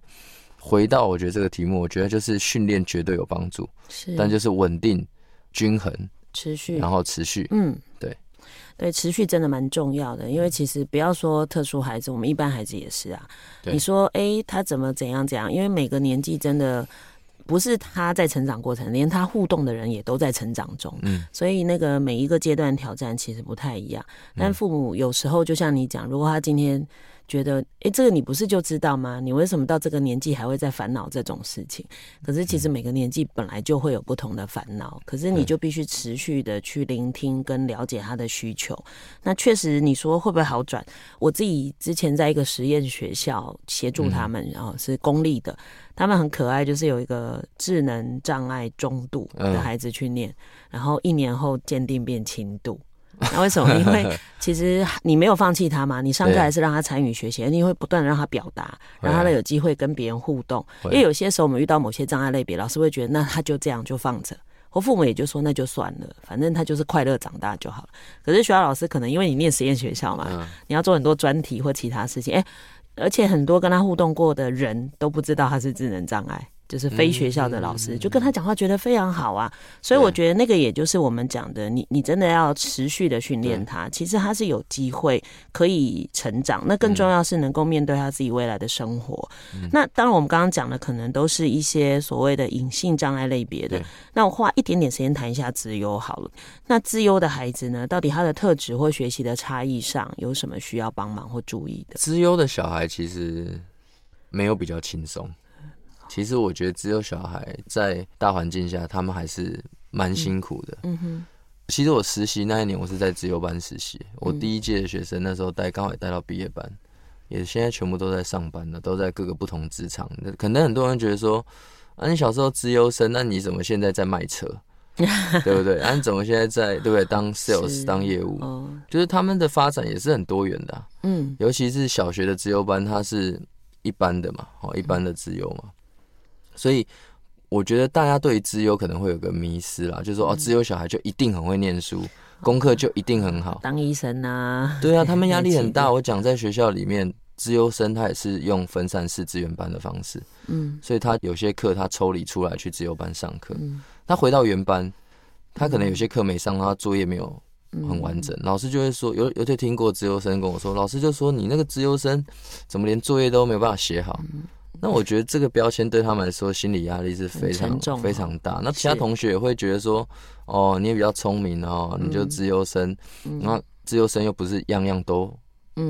回到我觉得这个题目，我觉得就是训练绝对有帮助，是，但就是稳定。均衡、持续，然后持续，嗯，对，对，持续真的蛮重要的，因为其实不要说特殊孩子，我们一般孩子也是啊。你说，哎，他怎么怎样怎样？因为每个年纪真的不是他在成长过程，连他互动的人也都在成长中，嗯，所以那个每一个阶段挑战其实不太一样。但父母有时候就像你讲，如果他今天。觉得，哎，这个你不是就知道吗？你为什么到这个年纪还会在烦恼这种事情？可是其实每个年纪本来就会有不同的烦恼，可是你就必须持续的去聆听跟了解他的需求。那确实，你说会不会好转？我自己之前在一个实验学校协助他们，然后是公立的，他们很可爱，就是有一个智能障碍中度的孩子去念，然后一年后鉴定变轻度。那为什么？因为 其实你没有放弃他嘛，你上课还是让他参与学习，你会不断的让他表达，让他有机会跟别人互动。因为有些时候我们遇到某些障碍类别，老师会觉得那他就这样就放着，或父母也就说那就算了，反正他就是快乐长大就好了。可是学校老师可能因为你念实验学校嘛，你要做很多专题或其他事情，哎，而且很多跟他互动过的人都不知道他是智能障碍。就是非学校的老师，就跟他讲话觉得非常好啊，所以我觉得那个也就是我们讲的，你你真的要持续的训练他，其实他是有机会可以成长。那更重要是能够面对他自己未来的生活。那当然我们刚刚讲的可能都是一些所谓的隐性障碍类别的。那我花一点点时间谈一下资优好了。那资优的孩子呢，到底他的特质或学习的差异上有什么需要帮忙或注意的？资优的小孩其实没有比较轻松。其实我觉得，只有小孩在大环境下，他们还是蛮辛苦的。嗯哼。其实我实习那一年，我是在自由班实习。我第一届的学生那时候带，刚好也带到毕业班，也现在全部都在上班了，都在各个不同职场。可能很多人觉得说，啊，你小时候自由生，那你怎么现在在卖车？对不对？啊，你怎么现在在对不对？当 sales 当业务，哦，就是他们的发展也是很多元的啊。嗯。尤其是小学的自由班，它是一般的嘛，哦，一般的自由嘛。所以我觉得大家对于资优可能会有个迷失啦，就是说哦，资优小孩就一定很会念书，功课就一定很好，当医生啊？对啊，他们压力很大。我讲在学校里面，资优生他也是用分散式资源班的方式，嗯，所以他有些课他抽离出来去资优班上课，嗯，他回到原班，他可能有些课没上，他作业没有很完整，嗯、老师就会说，有有些听过资优生跟我说，老师就说你那个资优生怎么连作业都没有办法写好？嗯、那我觉得这个标签对他们来说心理压力是非常重非常大。那其他同学也会觉得说，哦，你也比较聪明哦，你就资优生，嗯、然后资优生又不是样样都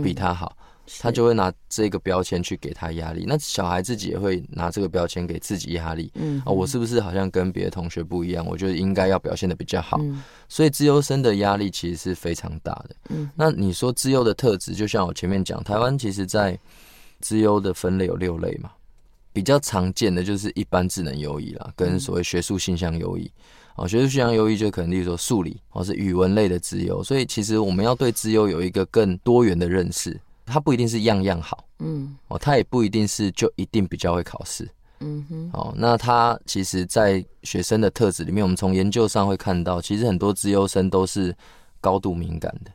比他好。嗯他就会拿这个标签去给他压力，那小孩自己也会拿这个标签给自己压力。嗯，啊，我是不是好像跟别的同学不一样？我觉得应该要表现的比较好。嗯，所以资优生的压力其实是非常大的。嗯，那你说资优的特质，就像我前面讲，台湾其实在资优的分类有六类嘛，比较常见的就是一般智能优异啦，跟所谓学术性向优异。哦，学术性向优异就可能例如说数理或是语文类的资优，所以其实我们要对资优有一个更多元的认识。它不一定是样样好，嗯，哦，它也不一定是就一定比较会考试，嗯哼，哦，那它其实，在学生的特质里面，我们从研究上会看到，其实很多资优生都是高度敏感的、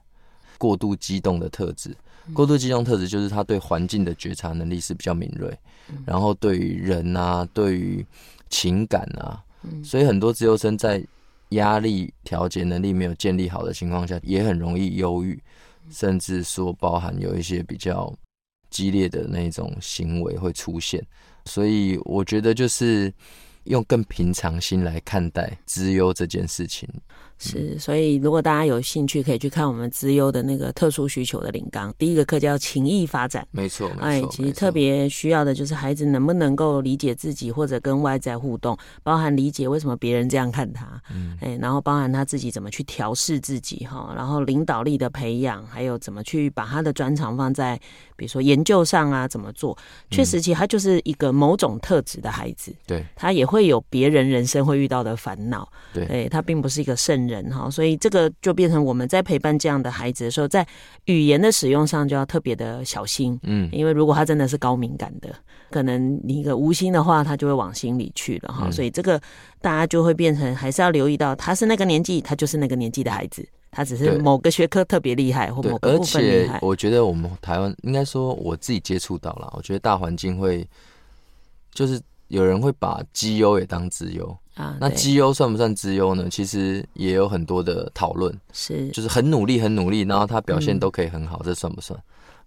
过度激动的特质。过度激动特质就是他对环境的觉察能力是比较敏锐，然后对于人啊，对于情感啊，所以很多自由生在压力调节能力没有建立好的情况下，也很容易忧郁。甚至说包含有一些比较激烈的那种行为会出现，所以我觉得就是用更平常心来看待资优这件事情。是，所以如果大家有兴趣，可以去看我们资优的那个特殊需求的领纲，第一个课叫情谊发展。没错，没错。哎，其实特别需要的就是孩子能不能够理解自己，或者跟外在互动，包含理解为什么别人这样看他，嗯，哎，然后包含他自己怎么去调试自己哈，然后领导力的培养，还有怎么去把他的专长放在比如说研究上啊，怎么做？确实，其实他就是一个某种特质的孩子，对，他也会有别人人生会遇到的烦恼，对，哎，他并不是一个圣人哈，所以这个就变成我们在陪伴这样的孩子的时候，在语言的使用上就要特别的小心，嗯，因为如果他真的是高敏感的，可能你一个无心的话，他就会往心里去了哈，所以这个大家就会变成还是要留意到，他是那个年纪，他就是那个年纪的孩子，他只是某个学科特别厉害或某个部分厉害。而且我觉得我们台湾应该说我自己接触到了，我觉得大环境会就是有人会把绩优也当资优。啊，那绩优算不算资优呢？其实也有很多的讨论，是就是很努力，很努力，然后他表现都可以很好，嗯、这算不算？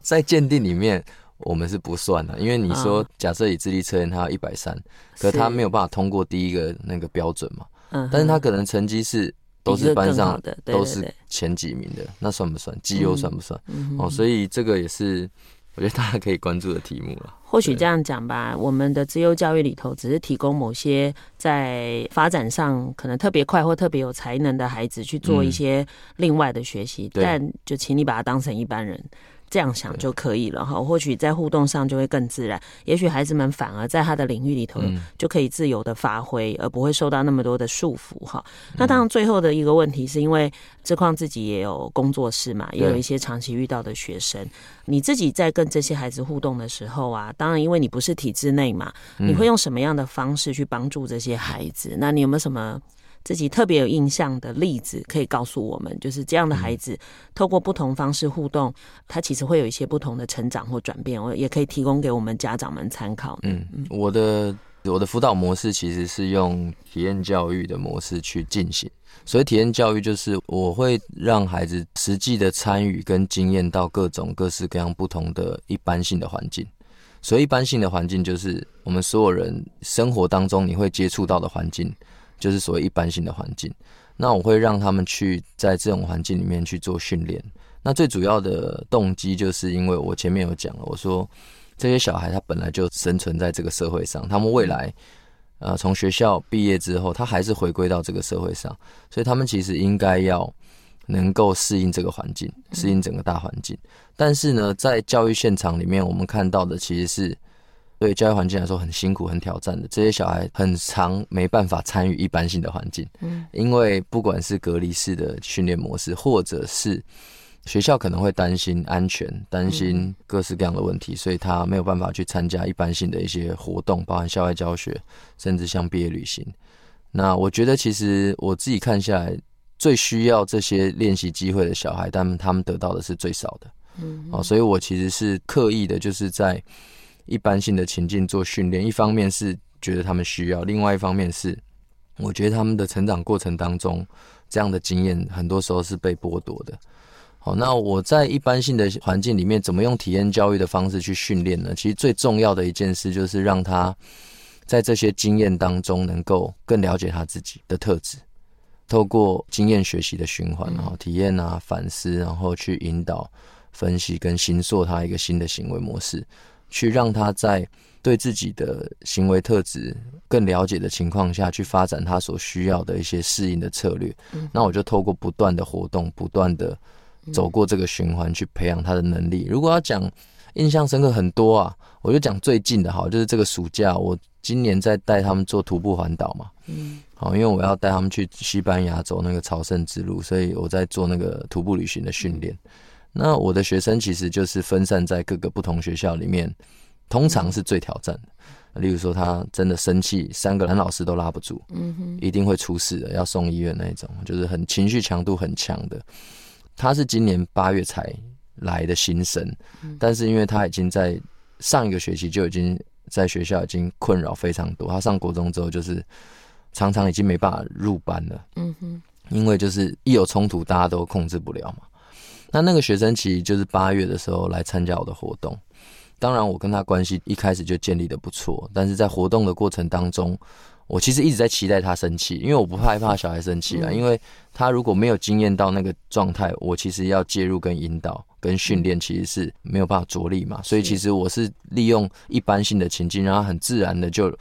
在鉴定里面，我们是不算的，因为你说假设以智力测验，他要一百三，可他没有办法通过第一个那个标准嘛，嗯，但是他可能成绩是都是班上的都是前几名的，那算不算绩优？算不算？嗯、哦，所以这个也是。我觉得大家可以关注的题目了。或许这样讲吧，我们的资优教育里头只是提供某些在发展上可能特别快或特别有才能的孩子去做一些另外的学习，但就请你把他当成一般人。这样想就可以了哈，或许在互动上就会更自然。也许孩子们反而在他的领域里头就可以自由的发挥，而不会受到那么多的束缚哈。那当然，最后的一个问题是因为志况自己也有工作室嘛，也有一些长期遇到的学生。你自己在跟这些孩子互动的时候啊，当然因为你不是体制内嘛，你会用什么样的方式去帮助这些孩子？那你有没有什么？自己特别有印象的例子可以告诉我们，就是这样的孩子透过不同方式互动，他其实会有一些不同的成长或转变，我也可以提供给我们家长们参考。嗯，我的我的辅导模式其实是用体验教育的模式去进行，所以体验教育就是我会让孩子实际的参与跟经验到各种各式各样不同的一般性的环境，所以一般性的环境就是我们所有人生活当中你会接触到的环境。就是所谓一般性的环境，那我会让他们去在这种环境里面去做训练。那最主要的动机就是因为我前面有讲了，我说这些小孩他本来就生存在这个社会上，他们未来呃从学校毕业之后，他还是回归到这个社会上，所以他们其实应该要能够适应这个环境，适应整个大环境。但是呢，在教育现场里面，我们看到的其实是。对教育环境来说很辛苦、很挑战的，这些小孩很长没办法参与一般性的环境，嗯，因为不管是隔离式的训练模式，或者是学校可能会担心安全、担心各式各样的问题，所以他没有办法去参加一般性的一些活动，包含校外教学，甚至像毕业旅行。那我觉得，其实我自己看下来，最需要这些练习机会的小孩，但他们得到的是最少的。嗯，哦，所以我其实是刻意的，就是在一般性的情境做训练。一方面是觉得他们需要，另外一方面是我觉得他们的成长过程当中，这样的经验很多时候是被剥夺的。好，那我在一般性的环境里面，怎么用体验教育的方式去训练呢？其实最重要的一件事就是让他在这些经验当中，能够更了解他自己的特质。透过经验学习的循环，然后体验啊、反思，然后去引导、分析跟形塑他一个新的行为模式，去让他在对自己的行为特质更了解的情况下去发展他所需要的一些适应的策略。那我就透过不断的活动，不断的走过这个循环，去培养他的能力。如果要讲印象深刻很多啊，我就讲最近的好，就是这个暑假，我今年在带他们做徒步环岛嘛。嗯。好，因为我要带他们去西班牙走那个朝圣之路，所以我在做那个徒步旅行的训练。那我的学生其实就是分散在各个不同学校里面，通常是最挑战的。例如说，他真的生气，三个男老师都拉不住，嗯哼，一定会出事的，要送医院那一种，就是很情绪强度很强的。他是今年八月才来的新生，但是因为他已经在上一个学期就已经在学校已经困扰非常多，他上国中之后就是。常常已经没办法入班了，嗯哼，因为就是一有冲突，大家都控制不了嘛。那那个学生其实就是八月的时候来参加我的活动，当然我跟他关系一开始就建立的不错，但是在活动的过程当中，我其实一直在期待他生气，因为我不害怕小孩生气啊，因为他如果没有经验到那个状态，我其实要介入跟引导跟训练，其实是没有办法着力嘛。所以其实我是利用一般性的情境，然后很自然的就。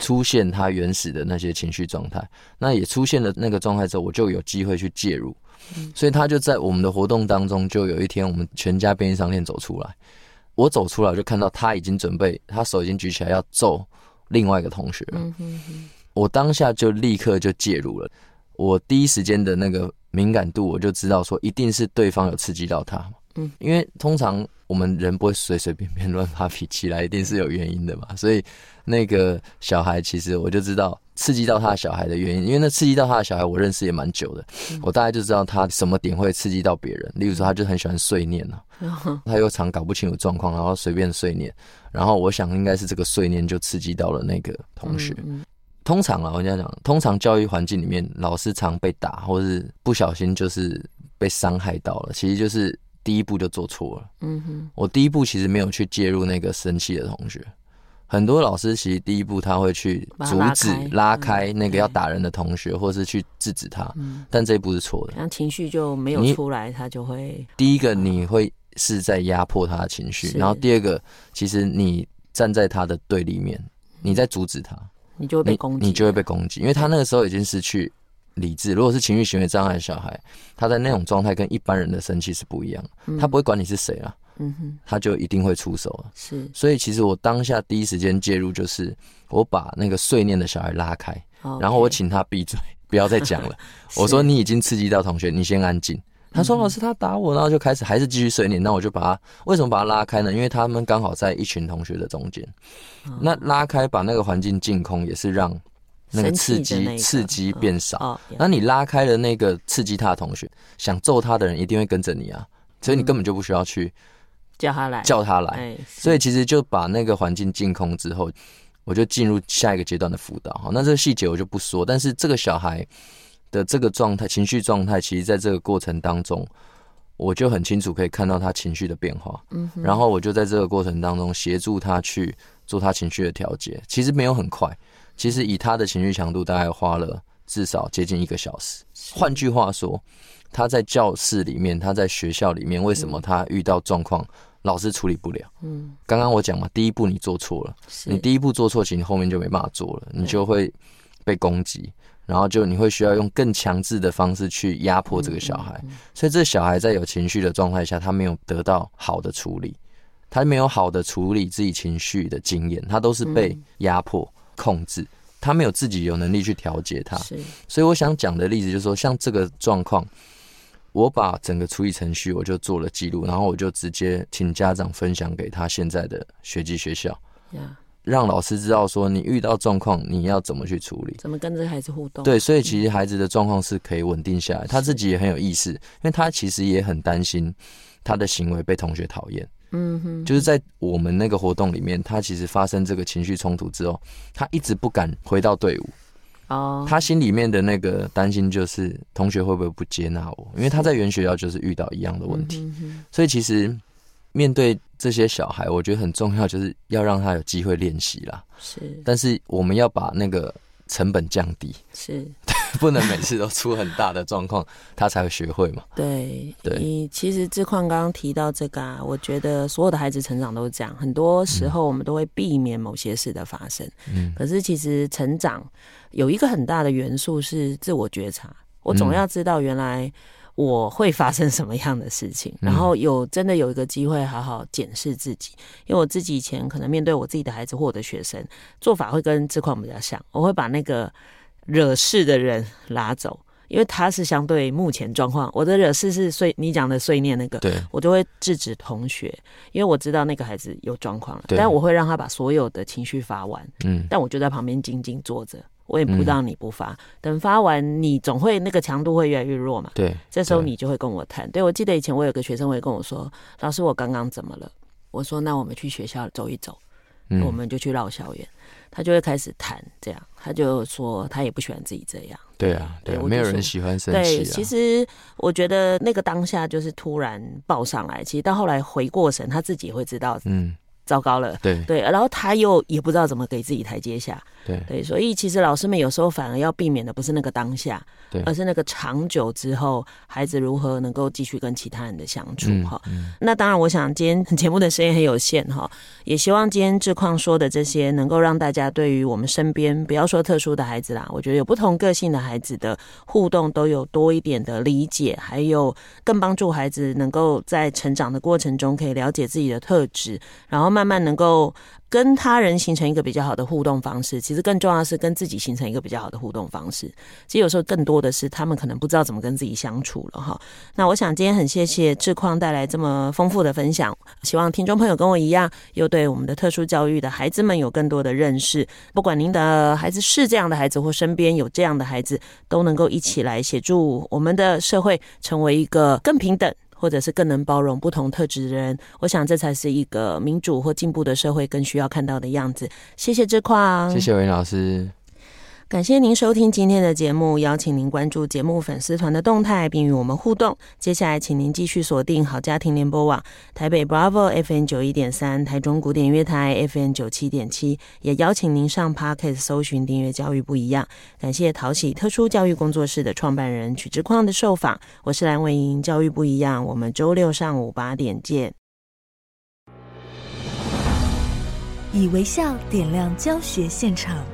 出现他原始的那些情绪状态，那也出现了那个状态之后，我就有机会去介入，所以他就在我们的活动当中，就有一天我们全家便利商店走出来，我走出来就看到他已经准备，他手已经举起来要揍另外一个同学了，我当下就立刻就介入了，我第一时间的那个敏感度，我就知道说一定是对方有刺激到他，嗯。因为通常。我们人不会随随便便乱发脾气来，一定是有原因的嘛。所以那个小孩，其实我就知道刺激到他的小孩的原因，因为那刺激到他的小孩，我认识也蛮久的，我大概就知道他什么点会刺激到别人。例如说，他就很喜欢碎念呢，他又常搞不清楚状况，然后随便碎念。然后我想应该是这个碎念就刺激到了那个同学。通常啊，我跟你讲，通常教育环境里面，老师常被打，或是不小心就是被伤害到了，其实就是。第一步就做错了。嗯哼，我第一步其实没有去介入那个生气的同学。很多老师其实第一步他会去阻止、拉开那个要打人的同学，或是去制止他。嗯，但这一步是错的。那情绪就没有出来，他就会第一个你会是在压迫他的情绪，然后第二个，其实你站在他的对立面，你在阻止他，你就会被攻击，你就会被攻击，因为他那个时候已经失去。理智，如果是情绪行为障碍的小孩，他在那种状态跟一般人的生气是不一样他不会管你是谁啊，嗯哼，他就一定会出手了。是，所以其实我当下第一时间介入，就是我把那个碎念的小孩拉开，哦、然后我请他闭嘴，不要再讲了。我说你已经刺激到同学，你先安静。他说老师他打我，然后就开始还是继续碎念，那我就把他为什么把他拉开呢？因为他们刚好在一群同学的中间，哦、那拉开把那个环境净空，也是让。那个刺激刺激变少，那你拉开了那个刺激他的同学，想揍他的人一定会跟着你啊，所以你根本就不需要去叫他来叫他来。所以其实就把那个环境净空之后，我就进入下一个阶段的辅导。哈，那这个细节我就不说，但是这个小孩的这个状态、情绪状态，其实在这个过程当中，我就很清楚可以看到他情绪的变化。嗯，然后我就在这个过程当中协助他去做他情绪的调节，其实没有很快。其实以他的情绪强度，大概花了至少接近一个小时。换句话说，他在教室里面，他在学校里面，为什么他遇到状况，老师处理不了？嗯，刚刚我讲嘛，第一步你做错了，你第一步做错，其实你后面就没办法做了，你就会被攻击，然后就你会需要用更强制的方式去压迫这个小孩。所以这小孩在有情绪的状态下，他没有得到好的处理，他没有好的处理自己情绪的经验，他都是被压迫。控制他没有自己有能力去调节他，是。所以我想讲的例子就是说，像这个状况，我把整个处理程序我就做了记录，然后我就直接请家长分享给他现在的学籍学校.让老师知道说，你遇到状况你要怎么去处理，怎么跟这个孩子互动。对，所以其实孩子的状况是可以稳定下来，他自己也很有意识，因为他其实也很担心他的行为被同学讨厌。嗯哼，就是在我们那个活动里面，他其实发生这个情绪冲突之后，他一直不敢回到队伍。哦，他心里面的那个担心就是同学会不会不接纳我，因为他在原学校就是遇到一样的问题，所以其实面对这些小孩，我觉得很重要，就是要让他有机会练习啦。是，但是我们要把那个成本降低。是。不能每次都出很大的状况，他才会学会嘛。对，对，你其实志况刚刚提到这个啊，我觉得所有的孩子成长都是这样，很多时候我们都会避免某些事的发生。嗯，可是其实成长有一个很大的元素是自我觉察，我总要知道原来我会发生什么样的事情，嗯、然后有真的有一个机会好好检视自己。因为我自己以前可能面对我自己的孩子或我的学生，做法会跟志况比较像，我会把那个。惹事的人拉走，因为他是相对目前状况。我的惹事是碎，你讲的碎念那个，对，我就会制止同学，因为我知道那个孩子有状况了。但我会让他把所有的情绪发完，嗯，但我就在旁边静静坐着，我也不让你不发。嗯、等发完，你总会那个强度会越来越弱嘛。对，这时候你就会跟我谈。对，我记得以前我有个学生会跟我说：“老师，我刚刚怎么了？”我说：“那我们去学校走一走。”嗯，我们就去绕校园。他就会开始谈这样，他就说他也不喜欢自己这样。对啊，对，没有人喜欢生气啊。对，其实我觉得那个当下就是突然爆上来，其实到后来回过神，他自己会知道，嗯。糟糕了，对。对，然后他又也不知道怎么给自己台阶下，对。对，所以其实老师们有时候反而要避免的不是那个当下，对，而是那个长久之后，孩子如何能够继续跟其他人的相处哈。嗯。嗯、那当然，我想今天节目的时间很有限哈，也希望今天志宽说的这些能够让大家对于我们身边不要说特殊的孩子啦，我觉得有不同个性的孩子的互动都有多一点的理解，还有更帮助孩子能够在成长的过程中可以了解自己的特质，然后。慢慢能够跟他人形成一个比较好的互动方式，其实更重要的是跟自己形成一个比较好的互动方式。其实有时候更多的是他们可能不知道怎么跟自己相处了哈。那我想今天很谢谢志宽带来这么丰富的分享，希望听众朋友跟我一样，又对我们的特殊教育的孩子们有更多的认识。不管您的孩子是这样的孩子，或身边有这样的孩子，都能够一起来协助我们的社会成为一个更平等。或者是更能包容不同特质的人，我想这才是一个民主或进步的社会更需要看到的样子。谢谢志宽，谢谢韦老师。感谢您收听今天的节目，邀请您关注节目粉丝团的动态，并与我们互动。接下来，请您继续锁定好家庭联播网台北 Bravo FM 九一点三、台中古典乐台 FM 九七点七，也邀请您上 Podcast 搜寻订阅教育不一样。感谢陶喜特殊教育工作室的创办人曲志宽的受访，我是蓝文莹，教育不一样，我们周六上午八点见。以微笑点亮教学现场。